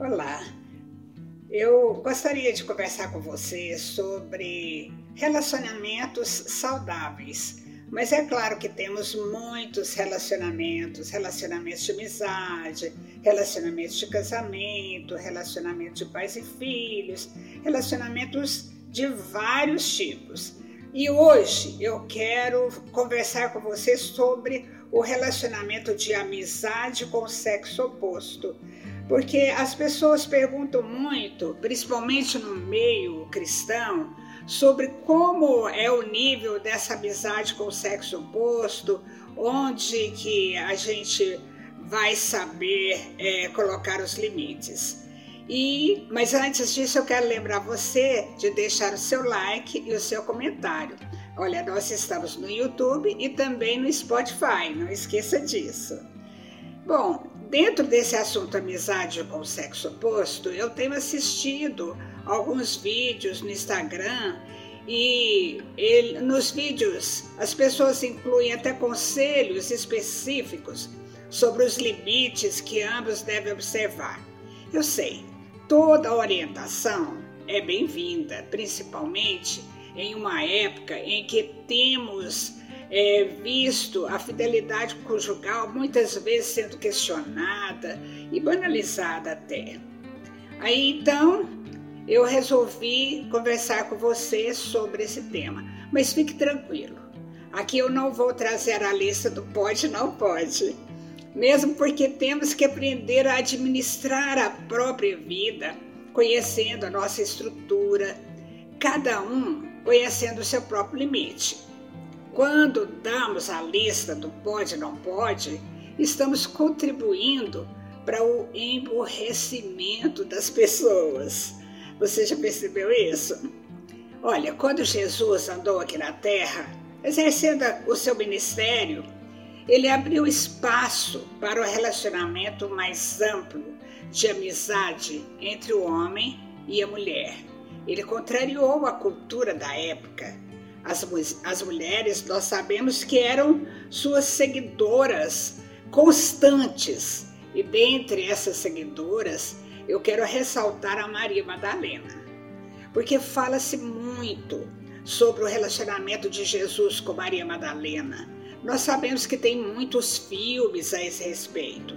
Olá, eu gostaria de conversar com você sobre relacionamentos saudáveis. Mas é claro que temos muitos relacionamentos, relacionamentos de amizade, relacionamentos de casamento, relacionamentos de pais e filhos, relacionamentos de vários tipos. E hoje eu quero conversar com você sobre o relacionamento de amizade com o sexo oposto. Porque as pessoas perguntam muito, principalmente no meio cristão, sobre como é o nível dessa amizade com o sexo oposto, onde que a gente vai saber é, colocar os limites. E, mas antes disso, eu quero lembrar você de deixar o seu like e o seu comentário. Olha, nós estamos no YouTube e também no Spotify, não esqueça disso. Bom, dentro desse assunto amizade com o sexo oposto, eu tenho assistido alguns vídeos no Instagram e ele, nos vídeos as pessoas incluem até conselhos específicos sobre os limites que ambos devem observar. Eu sei, Toda orientação é bem-vinda, principalmente em uma época em que temos é, visto a fidelidade conjugal muitas vezes sendo questionada e banalizada até. Aí então eu resolvi conversar com você sobre esse tema, mas fique tranquilo. Aqui eu não vou trazer a lista do pode não pode mesmo porque temos que aprender a administrar a própria vida, conhecendo a nossa estrutura, cada um conhecendo o seu próprio limite. Quando damos a lista do pode e não pode, estamos contribuindo para o emborrecimento das pessoas. Você já percebeu isso? Olha, quando Jesus andou aqui na terra, exercendo o seu ministério, ele abriu espaço para o relacionamento mais amplo de amizade entre o homem e a mulher. Ele contrariou a cultura da época. As, as mulheres, nós sabemos que eram suas seguidoras constantes, e dentre essas seguidoras, eu quero ressaltar a Maria Madalena, porque fala-se muito sobre o relacionamento de Jesus com Maria Madalena nós sabemos que tem muitos filmes a esse respeito,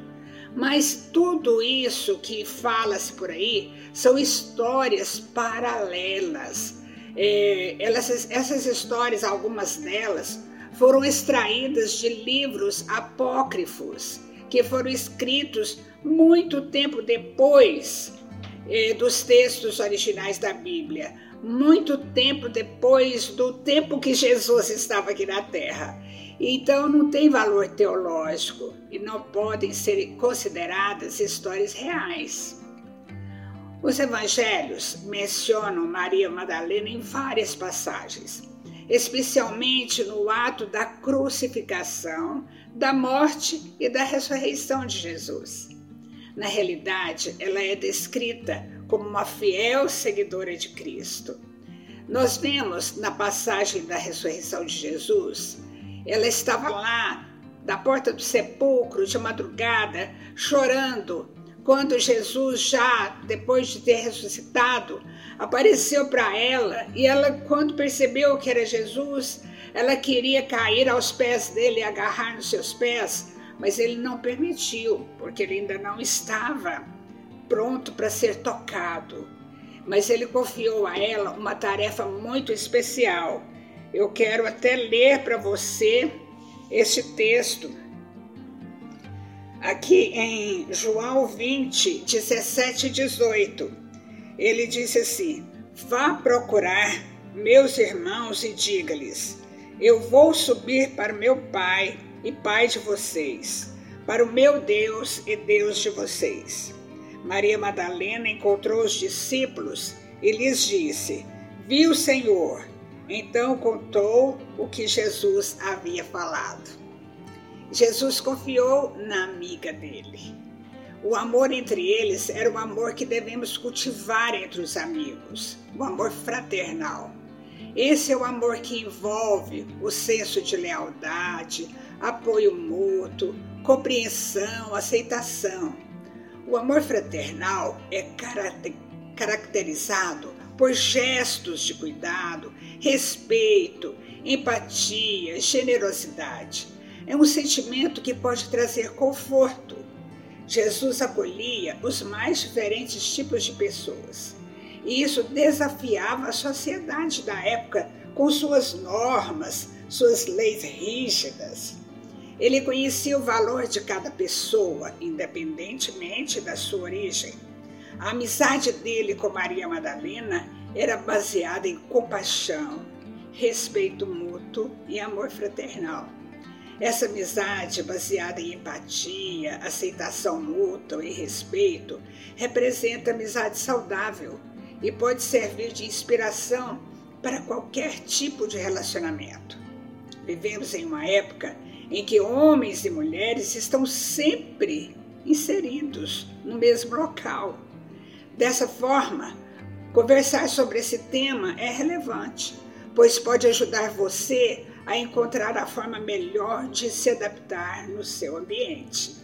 mas tudo isso que fala-se por aí são histórias paralelas. É, elas, essas histórias, algumas delas, foram extraídas de livros apócrifos que foram escritos muito tempo depois é, dos textos originais da Bíblia, muito tempo depois do tempo que Jesus estava aqui na Terra. Então não tem valor teológico e não podem ser consideradas histórias reais. Os evangelhos mencionam Maria Madalena em várias passagens, especialmente no ato da crucificação, da morte e da ressurreição de Jesus. Na realidade, ela é descrita como uma fiel seguidora de Cristo. Nós vemos na passagem da ressurreição de Jesus ela estava lá, da porta do sepulcro, de madrugada, chorando, quando Jesus, já depois de ter ressuscitado, apareceu para ela e ela, quando percebeu que era Jesus, ela queria cair aos pés dele e agarrar nos seus pés, mas ele não permitiu, porque ele ainda não estava pronto para ser tocado. Mas ele confiou a ela uma tarefa muito especial eu quero até ler para você esse texto. Aqui em João 20, 17 e 18, ele disse assim: Vá procurar meus irmãos e diga-lhes: Eu vou subir para meu Pai e Pai de vocês, para o meu Deus e Deus de vocês. Maria Madalena encontrou os discípulos e lhes disse: Vi o Senhor então contou o que Jesus havia falado. Jesus confiou na amiga dele. O amor entre eles era um amor que devemos cultivar entre os amigos, o amor fraternal. Esse é o amor que envolve o senso de lealdade, apoio mútuo, compreensão, aceitação. O amor fraternal é caracterizado por gestos de cuidado, respeito, empatia, generosidade. É um sentimento que pode trazer conforto. Jesus acolhia os mais diferentes tipos de pessoas. E isso desafiava a sociedade da época com suas normas, suas leis rígidas. Ele conhecia o valor de cada pessoa, independentemente da sua origem. A amizade dele com Maria Madalena era baseada em compaixão, respeito mútuo e amor fraternal. Essa amizade baseada em empatia, aceitação mútua e respeito representa amizade saudável e pode servir de inspiração para qualquer tipo de relacionamento. Vivemos em uma época em que homens e mulheres estão sempre inseridos no mesmo local. Dessa forma, conversar sobre esse tema é relevante, pois pode ajudar você a encontrar a forma melhor de se adaptar no seu ambiente.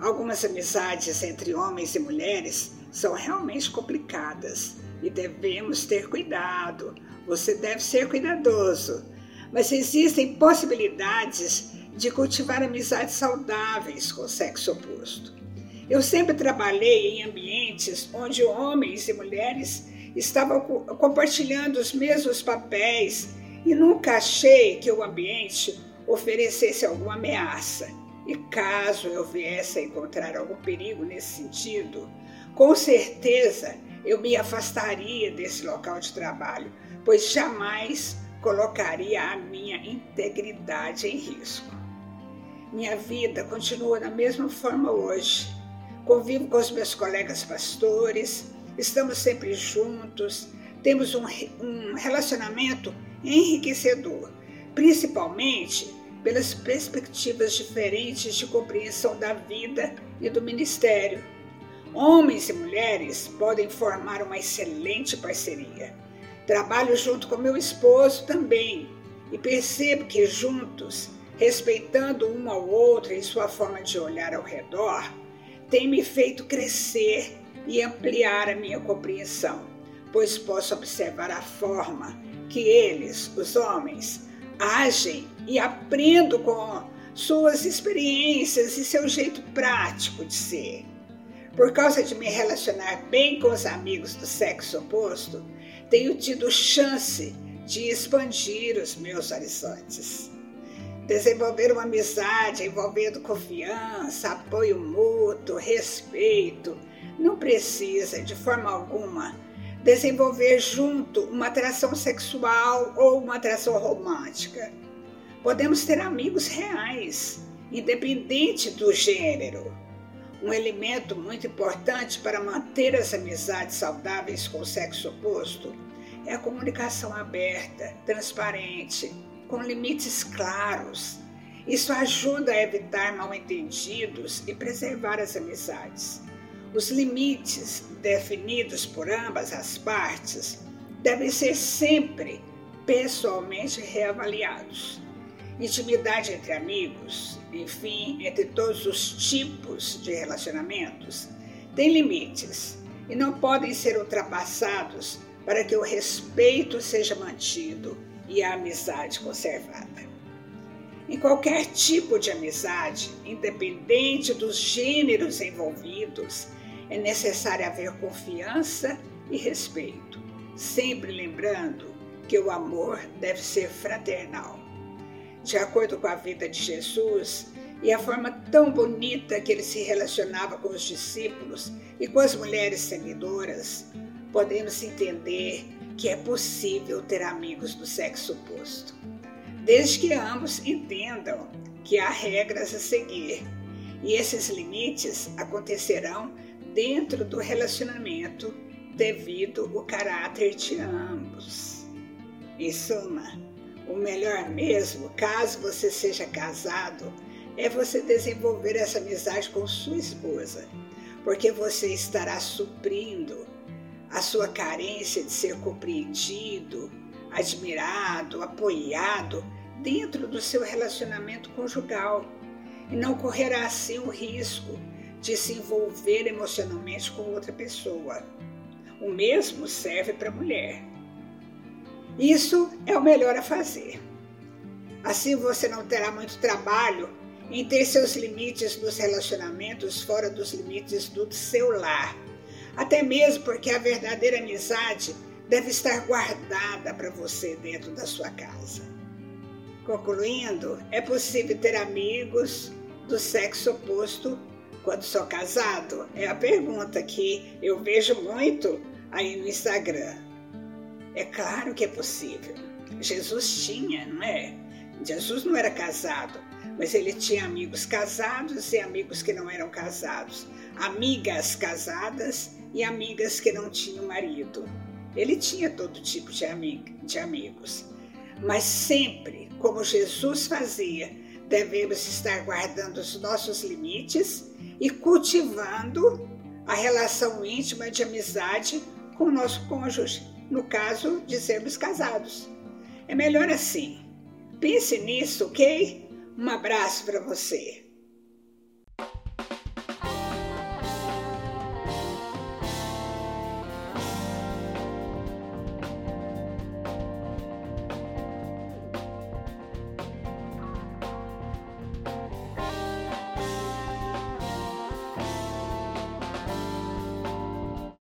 Algumas amizades entre homens e mulheres são realmente complicadas e devemos ter cuidado. Você deve ser cuidadoso mas existem possibilidades de cultivar amizades saudáveis com o sexo oposto. Eu sempre trabalhei em ambientes onde homens e mulheres estavam compartilhando os mesmos papéis e nunca achei que o ambiente oferecesse alguma ameaça. E caso eu viesse a encontrar algum perigo nesse sentido, com certeza eu me afastaria desse local de trabalho, pois jamais colocaria a minha integridade em risco. Minha vida continua da mesma forma hoje. Convivo com os meus colegas pastores, estamos sempre juntos, temos um, um relacionamento enriquecedor, principalmente pelas perspectivas diferentes de compreensão da vida e do ministério. Homens e mulheres podem formar uma excelente parceria Trabalho junto com meu esposo também e percebo que juntos, respeitando um ao outro em sua forma de olhar ao redor, tem me feito crescer e ampliar a minha compreensão, pois posso observar a forma que eles, os homens, agem e aprendo com suas experiências e seu jeito prático de ser. Por causa de me relacionar bem com os amigos do sexo oposto, tenho tido chance de expandir os meus horizontes. Desenvolver uma amizade envolvendo confiança, apoio mútuo, respeito, não precisa, de forma alguma, desenvolver junto uma atração sexual ou uma atração romântica. Podemos ter amigos reais, independente do gênero. Um elemento muito importante para manter as amizades saudáveis com o sexo oposto é a comunicação aberta, transparente, com limites claros. Isso ajuda a evitar mal-entendidos e preservar as amizades. Os limites definidos por ambas as partes devem ser sempre pessoalmente reavaliados. Intimidade entre amigos, enfim, entre todos os tipos de relacionamentos, tem limites e não podem ser ultrapassados para que o respeito seja mantido e a amizade conservada. Em qualquer tipo de amizade, independente dos gêneros envolvidos, é necessário haver confiança e respeito, sempre lembrando que o amor deve ser fraternal. De acordo com a vida de Jesus e a forma tão bonita que ele se relacionava com os discípulos e com as mulheres seguidoras, podemos entender que é possível ter amigos do sexo oposto, desde que ambos entendam que há regras a seguir e esses limites acontecerão dentro do relacionamento devido ao caráter de ambos. Em suma, o melhor mesmo, caso você seja casado, é você desenvolver essa amizade com sua esposa, porque você estará suprindo a sua carência de ser compreendido, admirado, apoiado dentro do seu relacionamento conjugal e não correrá assim o risco de se envolver emocionalmente com outra pessoa. O mesmo serve para a mulher. Isso é o melhor a fazer. Assim você não terá muito trabalho em ter seus limites nos relacionamentos fora dos limites do seu lar. Até mesmo porque a verdadeira amizade deve estar guardada para você dentro da sua casa. Concluindo, é possível ter amigos do sexo oposto quando sou casado? É a pergunta que eu vejo muito aí no Instagram. É claro que é possível. Jesus tinha, não é? Jesus não era casado, mas ele tinha amigos casados e amigos que não eram casados, amigas casadas e amigas que não tinham marido. Ele tinha todo tipo de, de amigos, mas sempre, como Jesus fazia, devemos estar guardando os nossos limites e cultivando a relação íntima de amizade com o nosso cônjuge, no caso de sermos casados. É melhor assim. Pense nisso, ok? Um abraço para você.